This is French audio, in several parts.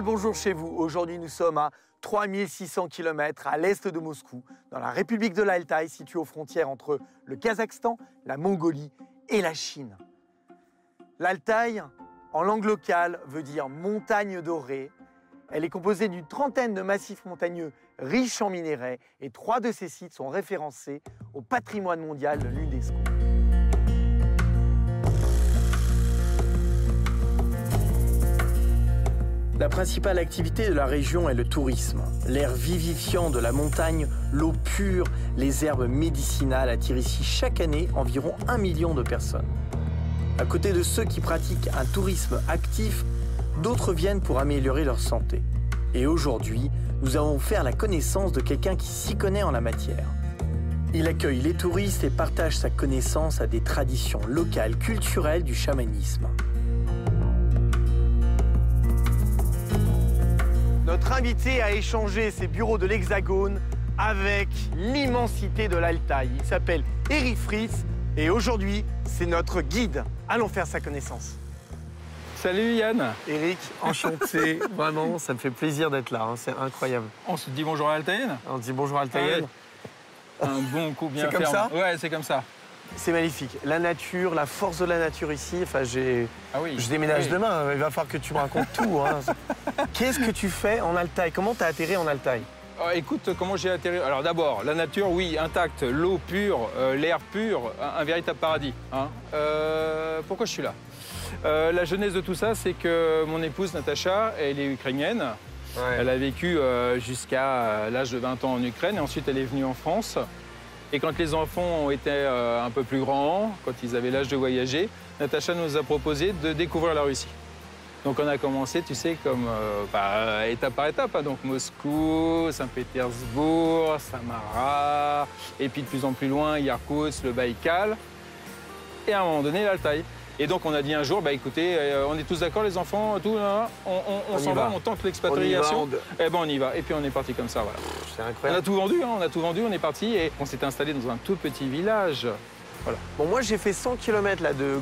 Bonjour chez vous. Aujourd'hui, nous sommes à 3600 km à l'est de Moscou, dans la République de l'Altaï, située aux frontières entre le Kazakhstan, la Mongolie et la Chine. L'Altaï, en langue locale, veut dire montagne dorée. Elle est composée d'une trentaine de massifs montagneux riches en minerais et trois de ces sites sont référencés au patrimoine mondial de l'UNESCO. La principale activité de la région est le tourisme. L'air vivifiant de la montagne, l'eau pure, les herbes médicinales attirent ici chaque année environ un million de personnes. À côté de ceux qui pratiquent un tourisme actif, d'autres viennent pour améliorer leur santé. Et aujourd'hui, nous avons fait la connaissance de quelqu'un qui s'y connaît en la matière. Il accueille les touristes et partage sa connaissance à des traditions locales culturelles du chamanisme. Notre invité a échangé ses bureaux de l'Hexagone avec l'immensité de l'Altaï. Il s'appelle Eric Fritz et aujourd'hui, c'est notre guide. Allons faire sa connaissance. Salut Yann. Eric, enchanté. Vraiment, ça me fait plaisir d'être là. hein. C'est incroyable. On se dit bonjour à l'Altaïenne On dit bonjour à Altaïenne. Un bon coup bien C'est comme ça? Ouais, c'est comme ça. C'est magnifique. La nature, la force de la nature ici. Enfin, j'ai. Ah oui. Je déménage Oui. demain. Il va falloir que tu me racontes tout. hein. Qu'est-ce que tu fais en Altaï? Comment tu as atterri en Altaï? Ah, écoute, comment j'ai atterri? Alors d'abord, la nature, oui, intacte, l'eau pure, euh, l'air pur, un, un véritable paradis. hein. Euh, pourquoi je suis là? Euh, La genèse de tout ça, c'est que mon épouse Natacha, elle est ukrainienne. Elle a vécu euh, jusqu'à euh, l'âge de 20 ans en Ukraine et ensuite elle est venue en France. Et quand les enfants ont été euh, un peu plus grands, quand ils avaient l'âge de voyager, Natacha nous a proposé de découvrir la Russie. Donc on a commencé, tu sais, comme euh, bah, étape par étape. hein. Donc Moscou, Saint-Pétersbourg, Samara, et puis de plus en plus loin, Irkoutsk, le Baïkal, et à un moment donné, l'Altaï. Et donc on a dit un jour, bah écoutez, euh, on est tous d'accord les enfants, tout, là, là, on, on- on On y s'en va, va. on tente l'expatriation. on- Eh ben on y va. Et puis on est parti comme ça, voilà. C'est On a incroyable. tout vendu, hein, on a tout vendu, on est parti et on s'est installé dans un tout petit village. Bon, moi, j'ai fait 100 km là, de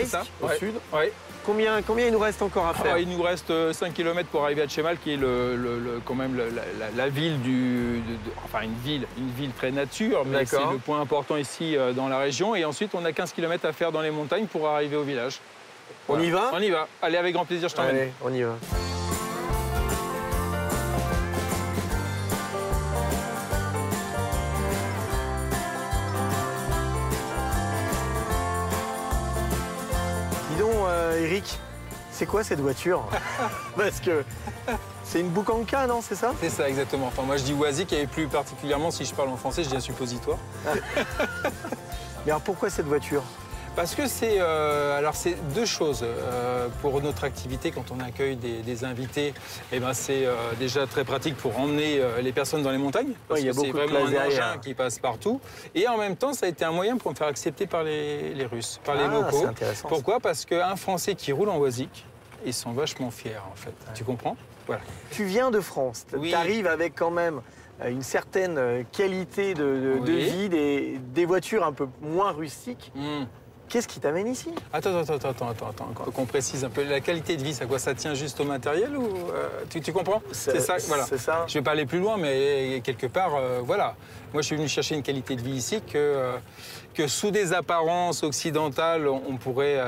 c'est ça. au Ouais. sud. Ouais. Combien, combien il nous reste encore à faire Ah, il nous reste 5 km pour arriver à Tchemal, qui est le, le- le- quand même la, la- la ville du. de- de- enfin, une ville, une ville très nature, mais c'est le point important ici euh, dans la région. Et ensuite, on a 15 km à faire dans les montagnes pour arriver au village. On y va On y va. Allez, avec grand plaisir, je t'emmène. Allez, on y va. Euh, Eric, c'est quoi cette voiture Parce que c'est une Boukanka, non, c'est ça C'est ça, exactement. Enfin, moi, je dis Wazik et plus particulièrement, si je parle en français, je dis un suppositoire. Mais alors pourquoi cette voiture Parce que c'est euh, alors c'est deux choses Euh, pour notre activité quand on accueille des, des invités. Eh ben c'est euh, déjà très pratique pour emmener les personnes dans les montagnes parce Ouais, il y a que c'est beaucoup de vraiment un engin qui passe partout. Et en même temps, ça a été un moyen pour me faire accepter par les, les Russes, par les Ah, locaux. Pourquoi? Parce qu'un Français qui roule en Wazik, ils sont vachement fiers en fait. Tu comprends? Voilà. Tu viens de France, Oui. tu arrives avec quand même une certaine qualité de, de- de Oui. vie, des, des voitures un peu moins rustiques. Hmm. Qu'est-ce qui t'amène ici? Attends, attends, attends, attends, attends, attends, qu'on- précise un peu. La qualité de vie, ça quoi Ça tient juste au matériel ou euh, tu, tu comprends? C'est ça, voilà. C'est ça. Je vais pas aller plus loin, mais quelque part, euh, voilà. Moi, je suis venu chercher une qualité de vie ici que, euh, que sous des apparences occidentales, on pourrait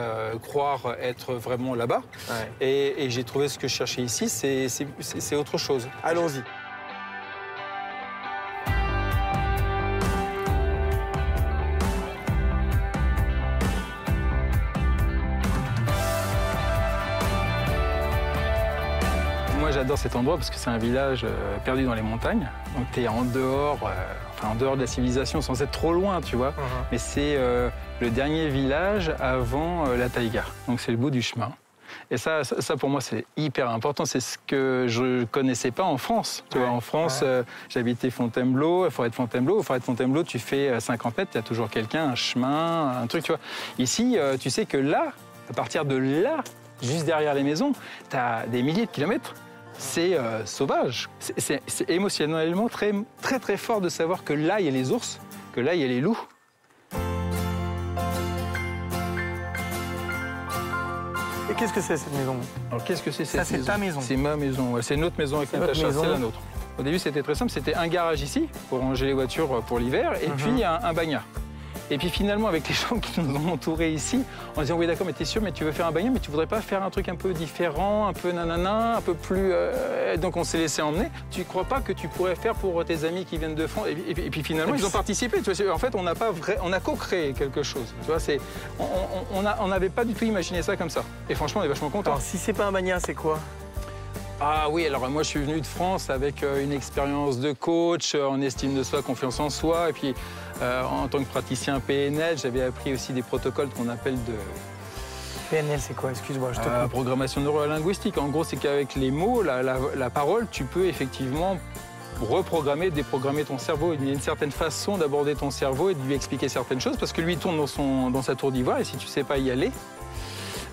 croire être vraiment là-bas. Ouais. Et, et j'ai trouvé ce que je cherchais ici, c'est autre chose. Allons-y. Cet endroit parce que c'est un village euh, perdu dans les montagnes. Donc, tu es en dehors, euh, enfin, en dehors de la civilisation, sans être trop loin, tu vois. Mais c'est euh, le dernier village avant la taïga. Donc, c'est le bout du chemin. Et ça, ça, pour moi, c'est hyper important. C'est ce que je connaissais pas en France. Tu vois, en France, euh, j'habitais Fontainebleau, forêt de Fontainebleau. Forêt de Fontainebleau, tu fais euh, 50 mètres, il y a toujours quelqu'un, un chemin, un truc, tu vois. Ici, euh, tu sais que là, à partir de là, juste derrière les maisons, tu as des milliers de kilomètres. C'est euh, sauvage. C'est- émotionnellement très, très, très fort de savoir que là, il y a les ours, que là, il y a les loups. Et qu'est-ce que c'est cette maison? Alors qu'est-ce que c'est cette Ça, c'est ta maison. C'est ma maison, ouais. c'est notre maison avec Natacha, c'est la nôtre. Au début, c'était très simple, c'était un garage ici pour ranger les voitures pour l'hiver et Mhm. puis un, un bagnard. Et puis finalement, avec les gens qui nous ont entourés ici, on se dit oui d'accord, mais t'es sûr, mais tu veux faire un bagnard, mais tu voudrais pas faire un truc un peu différent, un peu nanana, un peu plus. euh, Donc on s'est laissé emmener. Tu crois pas que tu pourrais faire pour tes amis qui viennent de France et, puis- et puis- et puis finalement, Et puis ils ont participé. Tu vois, c'est- en fait, on n'a pas vrai, on a co-créé quelque chose. Tu vois, c'est, on- n'avait pas du tout imaginé ça comme ça. Et franchement, on est vachement contents. Alors, si c'est pas un bagnat, c'est quoi? Ah oui, alors moi je suis venu de France avec euh, une expérience de coach euh, en estime de soi, confiance en soi. Et puis euh, en tant que praticien PNL, j'avais appris aussi des protocoles qu'on appelle de PNL, c'est quoi? Excuse-moi, je te euh, programmation neurolinguistique. En gros, c'est qu'avec les mots, la, la- la parole, tu peux effectivement reprogrammer, déprogrammer ton cerveau. Il y a une certaine façon d'aborder ton cerveau et de lui expliquer certaines choses parce que lui il tourne dans, son, dans sa tour d'ivoire et si tu sais pas y aller,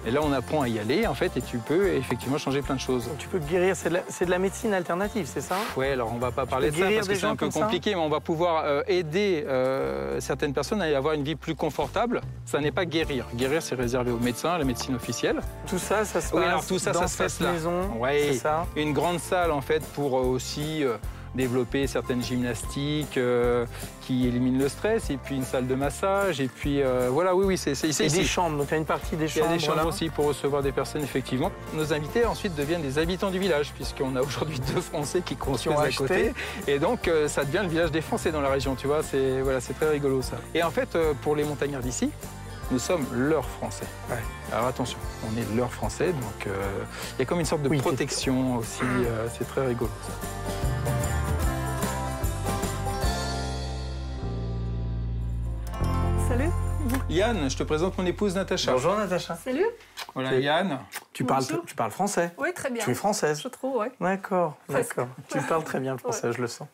et là on apprend à y aller en fait et tu peux effectivement changer plein de choses. Donc, tu peux guérir, c'est de, la- c'est de la médecine alternative, c'est ça? Ouais, alors on va pas parler de ça parce que c'est un peu compliqué, mais on va pouvoir euh, aider euh, certaines personnes à y avoir une vie plus confortable. Ça n'est pas guérir. Guérir, c'est réservé aux médecins, à la médecine officielle. Tout ça, ça se passe Oui, alors tout ça, dans ça se cette là. maison, Ouais. c'est ça? Une grande salle en fait pour euh, aussi euh, développer certaines gymnastiques euh, qui éliminent le stress, et puis une salle de massage, et puis euh, voilà, oui, oui, c'est c'est Et ici. des chambres, donc il y a une partie des Il y a chambres. des chambres aussi pour recevoir des personnes, effectivement. Nos invités ensuite deviennent des habitants du village, puisqu'on a aujourd'hui deux Français qui construisent à côté. Et donc, euh, ça devient le village des Français dans la région, tu vois. C'est voilà, très rigolo, ça. Et en fait, pour les montagnards d'ici, nous sommes leurs Français. Ouais. Alors attention, on est leurs Français, donc euh, il y a comme une sorte de Oui, protection aussi. euh, c'est très rigolo, ça. Yann, je te présente mon épouse Natacha. Bonjour Natacha. Salut. Voilà, Yann. Tu parles, Bonjour. tu parles français Oui, très bien. Tu es française Je trouve, ouais. D'accord, d'accord. Tu parles très bien le français, je le sens.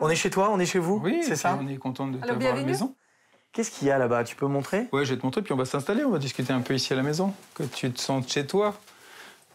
On est chez toi, on est chez vous Oui, c'est ça On est content de t'avoir à la maison. Qu'est-ce qu'il y a là-bas? Tu peux montrer? Ouais, je vais te montrer, puis on va s'installer, on va discuter un peu ici à la maison, que tu te sentes chez toi.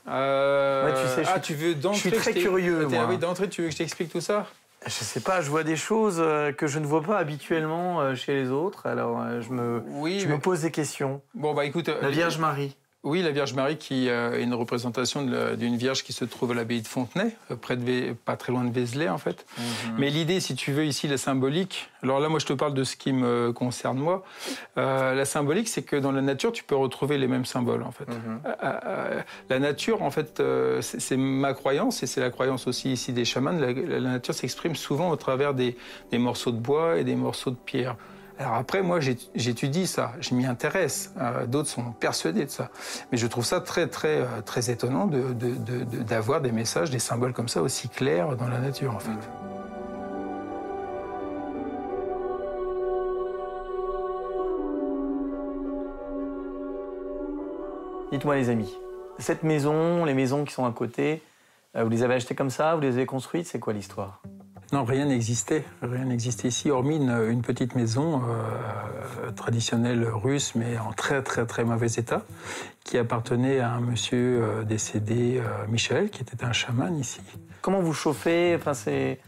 Euh, Ouais, tu sais, je ah, suis- tu veux d'entrée je suis très curieux, moi. ah oui, d'entrée, tu veux que je t'explique tout ça? Je sais pas, je vois des choses euh, que je ne vois pas habituellement euh, chez les autres, alors euh, je, me, Oui, je mais- me pose des questions. bon, bah écoute. La Vierge Marie. Oui, la Vierge Marie qui euh, est une représentation d'une Vierge qui se trouve à l'abbaye de Fontenay, euh, près de pas très loin de Vézelay en fait. Mhm. Mais l'idée, si tu veux, ici, la symbolique, alors là, moi, je te parle de ce qui me concerne, moi. Euh, la symbolique, c'est que dans la nature, tu peux retrouver les mêmes symboles, en fait. Mhm. Euh, la nature, en fait, c'est c'est ma croyance, et c'est la croyance aussi ici des chamans. La, la nature s'exprime souvent au travers des, des morceaux de bois et des morceaux de pierre. Alors après, moi, j'étudie ça, je m'y intéresse. Euh, D'autres sont persuadés de ça. Mais je trouve ça très, très, euh, très étonnant d'avoir des messages, des symboles comme ça aussi clairs dans la nature, en fait. Dites-moi les amis, cette maison, les maisons qui sont à côté, euh, vous les avez achetées comme ça, vous les avez construites, c'est quoi l'histoire? Non, rien n'existait. Rien n'existait ici, hormis une, une petite maison euh, traditionnelle russe, mais en très très très mauvais état, qui appartenait à un monsieur euh, décédé, euh, Michel, qui était un chaman ici. Comment vous chauffez? Enfin, c'est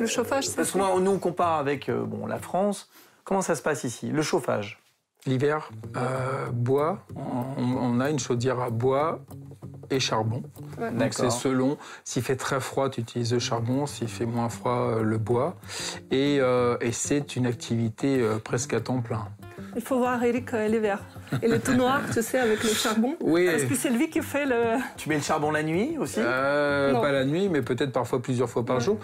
Le chauffage, c'est parce que moi, nous on compare avec euh, bon la France. Comment ça se passe ici? Le chauffage? L'hiver, euh, bois, on, on a une chaudière à bois et charbon. Ouais. Donc c'est selon, s'il fait très froid, tu utilises le charbon, s'il fait moins froid, euh, le bois. Et, euh, et c'est une activité euh, presque à temps plein. Il faut voir Eric euh, l'hiver. Il est tout noir, tu sais, avec le charbon. Oui. Parce que c'est lui qui fait le. Tu mets le charbon la nuit aussi? Euh, Non. pas la nuit, mais peut-être parfois plusieurs fois par Ouais. jour.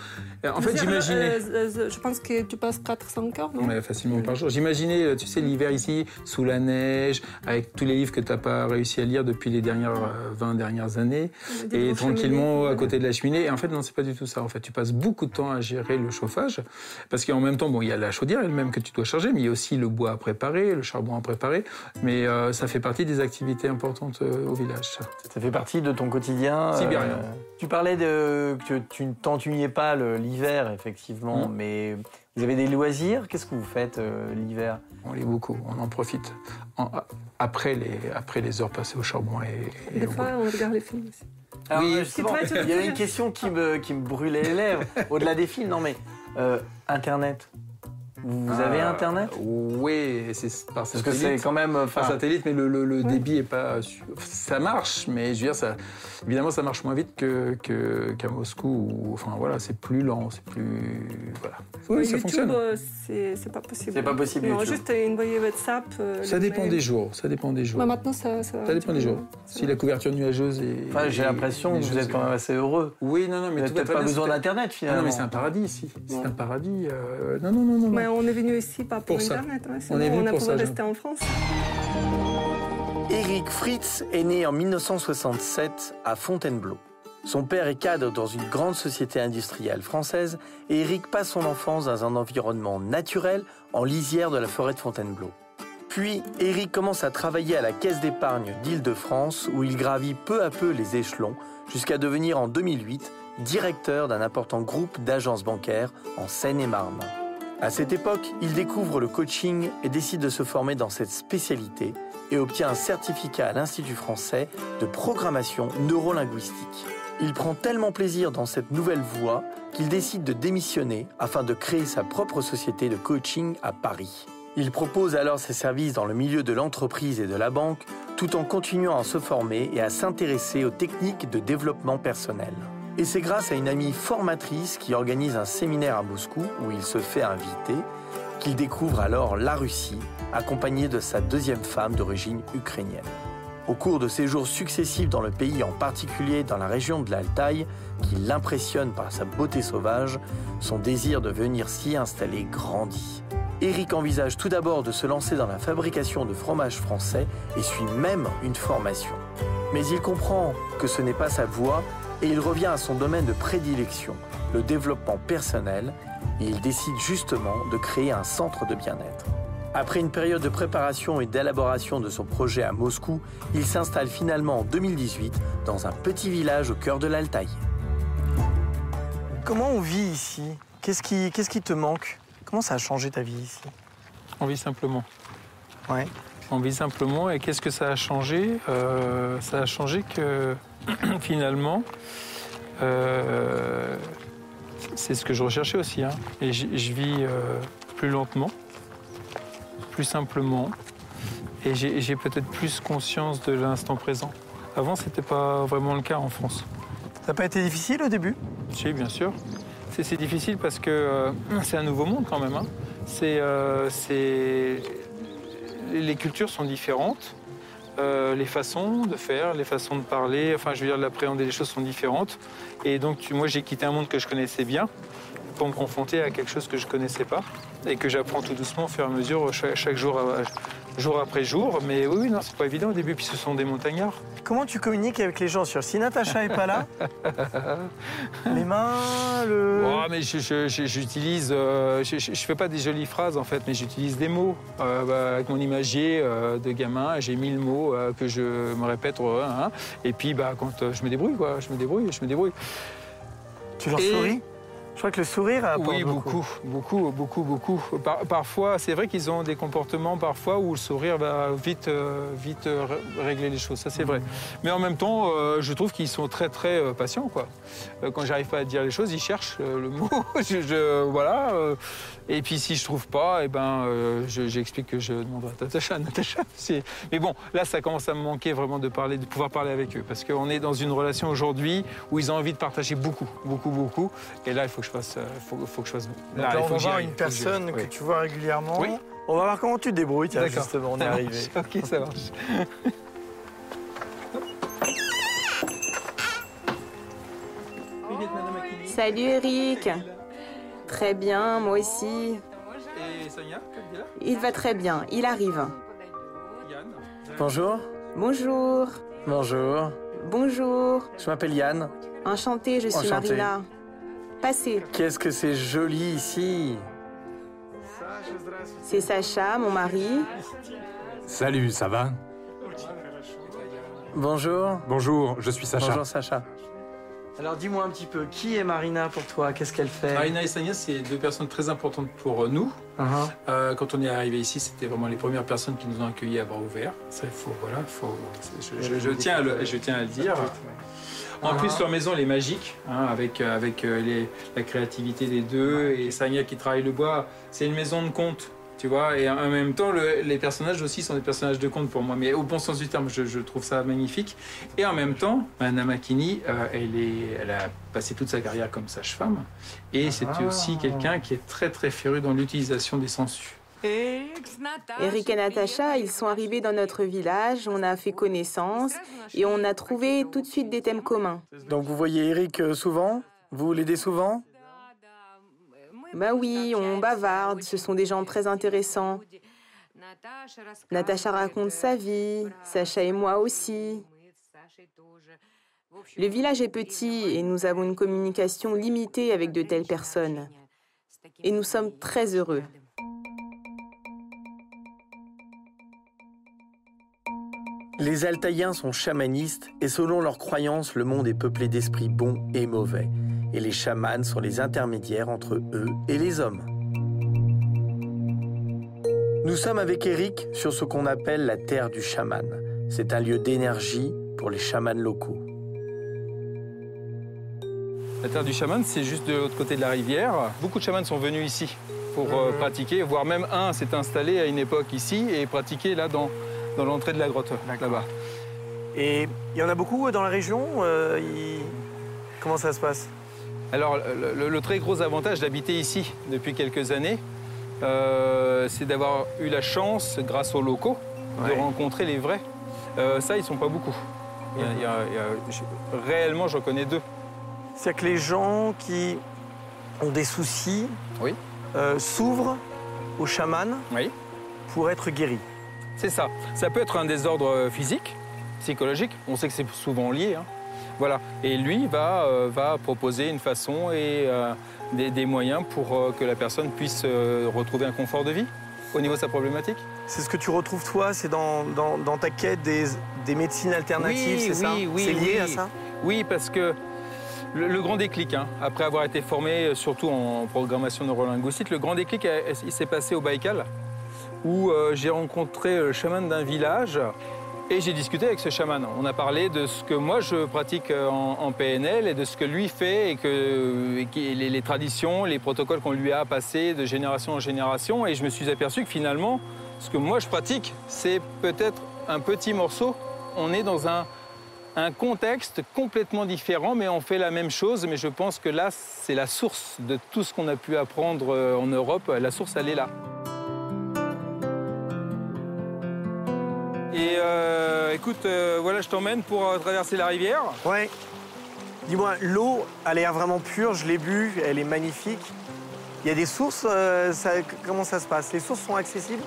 Et En fait, j'imaginais. euh, euh, je pense que tu passes 4-5 heures, non? Ouais, facilement par jour. J'imaginais, euh, tu sais, l'hiver ici, sous la neige, avec tous les livres que tu n'as pas réussi à lire depuis les dernières euh, 20 dernières années, et tranquillement cheminées. à côté de la cheminée. Et en fait, non, c'est pas du tout ça. En fait, tu passes beaucoup de temps à gérer le chauffage, parce qu'en même temps, bon, il y a la chaudière elle-même que tu dois charger, mais il y a aussi le bois à préparer, le charbon à préparer. Mais euh, ça fait partie des activités importantes euh, au village. ça. Ça fait partie de ton quotidien. Sibérien. tu parlais de que tu ne t'ennuyais pas l'hiver, effectivement, Mm. mais vous avez des loisirs? Qu'est-ce que vous faites euh, l'hiver? On lit beaucoup, on en profite. En- après, les, après les heures passées au charbon et, et Des fois, on regarde les films aussi. Alors, Oui. euh, il y avait une question qui me, qui me brûlait les lèvres. Au-delà des films, non mais euh, Internet. Vous Ah, avez Internet Oui, c'est par Parce que c'est satellite. quand même... Par Enfin, satellite, mais le, le- le débit est pas. Ça marche, mais je veux dire, ça, évidemment, ça marche moins vite que- que- qu'à Moscou. où, enfin, voilà, c'est plus lent, c'est plus. Voilà. Oui, ça YouTube, fonctionne. euh, c'est pas possible. C'est pas possible, Non, YouTube. juste envoyer WhatsApp. euh, Ça dépend mail. des jours. Ça dépend des jours. Bah, maintenant, ça, ça, Ça dépend des jours. Si la couverture nuageuse est. enfin, j'ai l'impression que vous êtes quand même assez heureux. Oui, non, non, Vous mais peut-être pas besoin d'Internet, Ah finalement. non, mais c'est un paradis ici. C'est un paradis. euh, Non, non, non, non. Mais on est venu ici pas pour, Pour ça. Internet. ouais, On est venu on a pour ça, rester en France. Éric Fritz est né en 1967 à Fontainebleau. Son père est cadre dans une grande société industrielle française et Éric passe son enfance dans un environnement naturel en lisière de la forêt de Fontainebleau. Puis, Éric commence à travailler à la Caisse d'épargne d'Île-de-France où il gravit peu à peu les échelons jusqu'à devenir en 2008 directeur d'un important groupe d'agences bancaires en Seine-et-Marne. À cette époque, il découvre le coaching et décide de se former dans cette spécialité et obtient un certificat à l'Institut français de programmation neurolinguistique. Il prend tellement plaisir dans cette nouvelle voie qu'il décide de démissionner afin de créer sa propre société de coaching à Paris. Il propose alors ses services dans le milieu de l'entreprise et de la banque tout en continuant à se former et à s'intéresser aux techniques de développement personnel. Et c'est grâce à une amie formatrice qui organise un séminaire à Moscou où il se fait inviter qu'il découvre alors la Russie, accompagné de sa deuxième femme d'origine ukrainienne. Au cours de ses jours successifs dans le pays, en particulier dans la région de l'Altaï, qui l'impressionne par sa beauté sauvage, son désir de venir s'y installer grandit. Eric envisage tout d'abord de se lancer dans la fabrication de fromages français et suit même une formation. Mais il comprend que ce n'est pas sa voie et il revient à son domaine de prédilection, le développement personnel, et il décide justement de créer un centre de bien-être. Après une période de préparation et d'élaboration de son projet à Moscou, il s'installe finalement en 2018 dans un petit village au cœur de l'Altaï. Comment on vit ici? Qu'est-ce qui, qu'est-ce qui te manque? Comment ça a changé ta vie ici? On vit simplement. Ouais. On vit simplement. Et qu'est-ce que ça a changé Euh, Ça a changé que finalement, euh, c'est ce que je recherchais aussi. hein. Et je, vis euh, plus lentement, plus simplement. Et j'ai peut-être plus conscience de l'instant présent. Avant, c'était pas vraiment le cas en France. Ça n'a pas été difficile au début? Si, bien sûr. C'est difficile parce que c'est un nouveau monde quand même. hein. C'est, c'est- les cultures sont différentes, euh, les façons de faire, les façons de parler, enfin, je veux dire, d'appréhender les choses sont différentes. Et donc, moi, j'ai quitté un monde que je connaissais bien pour me confronter à quelque chose que je connaissais pas et que j'apprends tout doucement au fur et à mesure, chaque, jour, jour après jour. Mais oui, non, c'est pas évident au début. Puis ce sont des montagnards. Comment tu communiques avec les gens sur Si Natacha est pas là, les mains, le. Oh, mais j'utilise, euh, je, je, je fais pas des jolies phrases en fait, mais j'utilise des mots. Euh, bah, avec mon imagier euh, de gamin, j'ai mille mots que je me répète. hein. et puis bah, quand je me débrouille, quoi, je me débrouille, je me débrouille. Tu leur Et- souris crois que le sourire apporte oui, beaucoup, beaucoup, beaucoup, beaucoup. Par- parfois, c'est vrai qu'ils ont des comportements parfois où le sourire va vite, euh, vite euh, ré- régler les choses. Ça, c'est vrai. Mais en même temps, euh, je trouve qu'ils sont très, très euh, patients, quoi. Quand j'arrive pas à dire les choses, ils cherchent le mot. je, je- voilà. et puis si je trouve pas, eh ben, je- j'explique que je demanderai à Natacha. Natacha, Mais bon, là, ça commence à me manquer vraiment de parler, de pouvoir parler avec eux, parce qu'on est dans une relation aujourd'hui où ils ont envie de partager beaucoup, beaucoup, beaucoup. Et là, il faut que je fasse, euh, faut, faut que je fasse. Donc là, là, il on faut va voir une personne que Oui. tu vois régulièrement. Oui. On va voir comment tu te débrouilles, tiens, D'accord. justement, on est arrivé. Ok, ça marche. Salut Eric. Très bien, moi aussi. Et Sonia, Il va très bien, il arrive. Yann Bonjour. Bonjour. Bonjour. Bonjour. Je m'appelle Yann. Enchantée, je suis Enchantée. Marina. Qu'est-ce que c'est joli ici. C'est Sacha, mon mari. Salut, ça va? Bonjour. Bonjour, je suis Sacha. Bonjour Sacha. Alors dis-moi un petit peu, qui est Marina pour toi? Qu'est-ce qu'elle fait? Marina et Sania, c'est deux personnes très importantes pour nous. Uh-huh. Euh, quand on est arrivé ici, c'était vraiment les premières personnes qui nous ont accueillis à bras ouverts. Ça, il faut, voilà, faut, je, je- je tiens à le, je tiens à le dire. En plus, leur maison, elle est magique, hein, avec, euh, avec euh, les- la créativité des deux et Sania qui travaille le bois. C'est une maison de conte, tu vois. Et en même temps, le- les personnages aussi sont des personnages de conte pour moi. Mais au bon sens du terme, je, je trouve ça magnifique. Et en même temps, Anna Makini, euh, elle, est, elle a passé toute sa carrière comme sage-femme. Et c'était aussi quelqu'un qui est très très féru dans l'utilisation des sangsues. Eric et Natacha, ils sont arrivés dans notre village, on a fait connaissance et on a trouvé tout de suite des thèmes communs. Donc vous voyez Eric euh, souvent? Vous l'aidez souvent? Bah oui, on bavarde, ce sont des gens très intéressants. Natacha raconte sa vie, Sacha et moi aussi. Le village est petit et nous avons une communication limitée avec de telles personnes. Et nous sommes très heureux. Les Altaïens sont chamanistes et selon leurs croyances, le monde est peuplé d'esprits bons et mauvais. Et les chamans sont les intermédiaires entre eux et les hommes. Nous sommes avec Eric sur ce qu'on appelle la terre du chaman. C'est un lieu d'énergie pour les chamans locaux. La terre du chaman, c'est juste de l'autre côté de la rivière. Beaucoup de chamans sont venus ici pour euh, pratiquer, voire même un s'est installé à une époque ici et pratiquer là dans, dans l'entrée de la grotte, là-bas. Et il y en a beaucoup dans la région euh, Comment ça se passe? Alors, le, le- le très gros avantage d'habiter ici depuis quelques années, euh, c'est d'avoir eu la chance, grâce aux locaux, Ouais. de rencontrer les vrais. Euh, ça, ils sont pas beaucoup. Il y a- il y a- il y a- je- réellement, j'en connais deux. C'est-à-dire que les gens qui ont des soucis Oui. euh, s'ouvrent aux chamans Oui. pour être guéris. C'est ça. Ça peut être un désordre physique, psychologique. On sait que c'est souvent lié. hein. Voilà. Et lui va, euh, va proposer une façon et euh, des, des moyens pour euh, que la personne puisse euh, retrouver un confort de vie au niveau de sa problématique. C'est ce que tu retrouves toi, c'est dans, dans- dans ta quête des, des médecines alternatives, Oui, c'est ça oui, C'est lié à ça Oui, parce que le, le grand déclic, hein, après avoir été formé euh, surtout en programmation neurolinguistique, le grand déclic, euh, il s'est passé au Baïkal, où euh, j'ai rencontré le chaman d'un village et j'ai discuté avec ce chaman. On a parlé de ce que moi je pratique euh, en, PNL et de ce que lui fait et que les traditions, les protocoles qu'on lui a passés de génération en génération. Et je me suis aperçu que finalement, ce que moi je pratique, c'est peut-être un petit morceau. On est dans un, un contexte complètement différent, mais on fait la même chose. Mais je pense que là, c'est la source de tout ce qu'on a pu apprendre euh, en Europe. La source, elle est là. Euh, écoute, euh, voilà, je t'emmène pour euh, traverser la rivière. Ouais. Dis-moi, l'eau a l'air vraiment pure, je l'ai bu, elle est magnifique. Il y a des sources, ça- comment ça se passe? Les sources sont accessibles?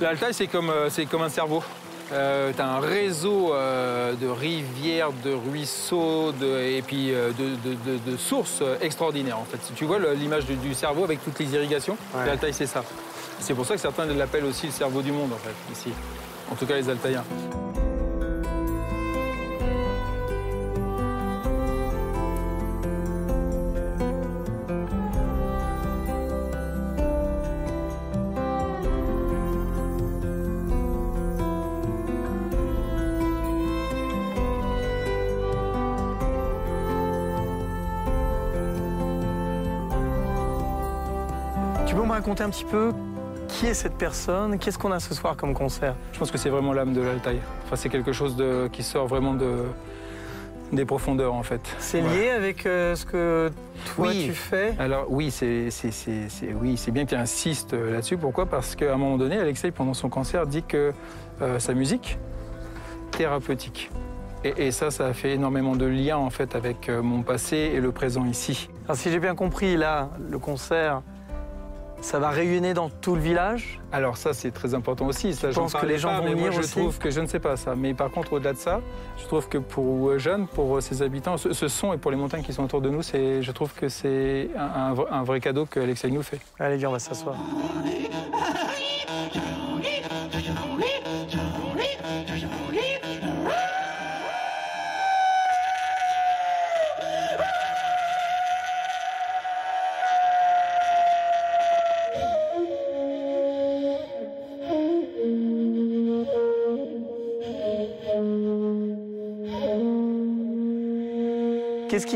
L'Altaï, c'est comme, c'est comme un cerveau. Euh, tu as un réseau euh, de rivières, de ruisseaux de- et puis euh, de, de- de- de sources extraordinaires en fait. Si tu vois l'image du, du cerveau avec toutes les irrigations, Ouais. l'Altaï c'est ça. C'est pour ça que certains l'appellent aussi le cerveau du monde en fait, ici. En tout cas les Altaïens. Tu peux me raconter un petit peu qui est cette personne? Qu'est-ce qu'on a ce soir comme concert? Je pense que c'est vraiment l'âme de l'Altaï. Enfin, c'est quelque chose de, qui sort vraiment de, des profondeurs en fait. C'est Ouais. lié avec euh, ce que toi Oui. tu fais? Alors oui, c'est oui, bien qu'il insiste euh, là-dessus. Pourquoi? Parce qu'à un moment donné, Alexei, pendant son concert, dit que euh, sa musique, thérapeutique. Et, et ça, ça a fait énormément de liens en fait avec mon passé et le présent ici. Alors, si j'ai bien compris, là, le concert, ça va rayonner dans tout le village? Alors ça, c'est très important aussi. Ça, j'en penses que les gens pas, vont moi, venir je aussi? trouve que je ne sais pas ça. Mais par contre, au-delà de ça, je trouve que pour euh, Jeanne, pour euh, ses habitants, ce, ce son et pour les montagnes qui sont autour de nous, c'est, je trouve que c'est un, un vrai- un vrai cadeau que Alexei nous fait. Allez, viens, on va s'asseoir.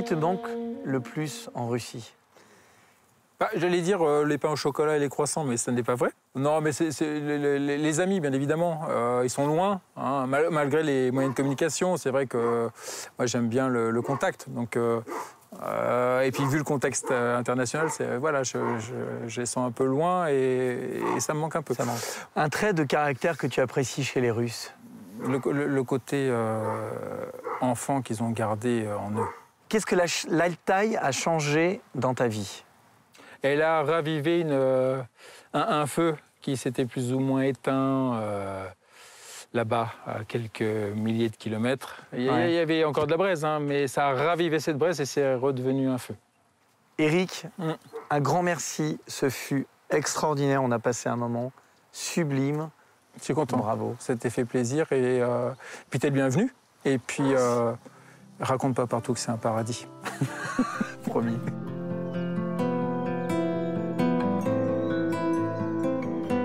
Te manque le plus en Russie bah, J'allais dire euh, les pains au chocolat et les croissants, mais ce n'est pas vrai. Non, mais c'est les, amis, bien évidemment. Euh, ils sont loin, hein, malgré les moyens de communication. C'est vrai que moi, j'aime bien le, contact. Donc, euh, et puis, vu le contexte international, voilà, je, les sens un peu loin et, ça me manque un peu. Ça manque. Un trait de caractère que tu apprécies chez les Russes? Le, côté enfant qu'ils ont gardé en eux. Qu'est-ce que l'Altaï a changé dans ta vie? Elle a ravivé une, euh, un, feu qui s'était plus ou moins éteint euh, là-bas, à quelques milliers de kilomètres. Il y, avait encore de la braise, hein, mais ça a ravivé cette braise et c'est redevenu un feu. Eric, mm. un grand merci. Ce fut extraordinaire. On a passé un moment sublime. Je suis content. Bravo. Ça t'a fait plaisir. Et euh, puis t'es le bienvenu. Et puis. Raconte pas partout que c'est un paradis. Promis.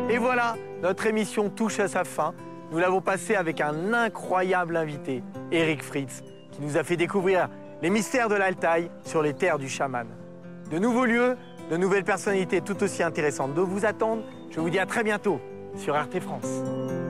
Et voilà, notre émission touche à sa fin. Nous l'avons passée avec un incroyable invité, Eric Fritz, qui nous a fait découvrir les mystères de l'Altaï sur les terres du chaman. De nouveaux lieux, de nouvelles personnalités tout aussi intéressantes de vous attendre. Je vous dis à très bientôt sur Arte France.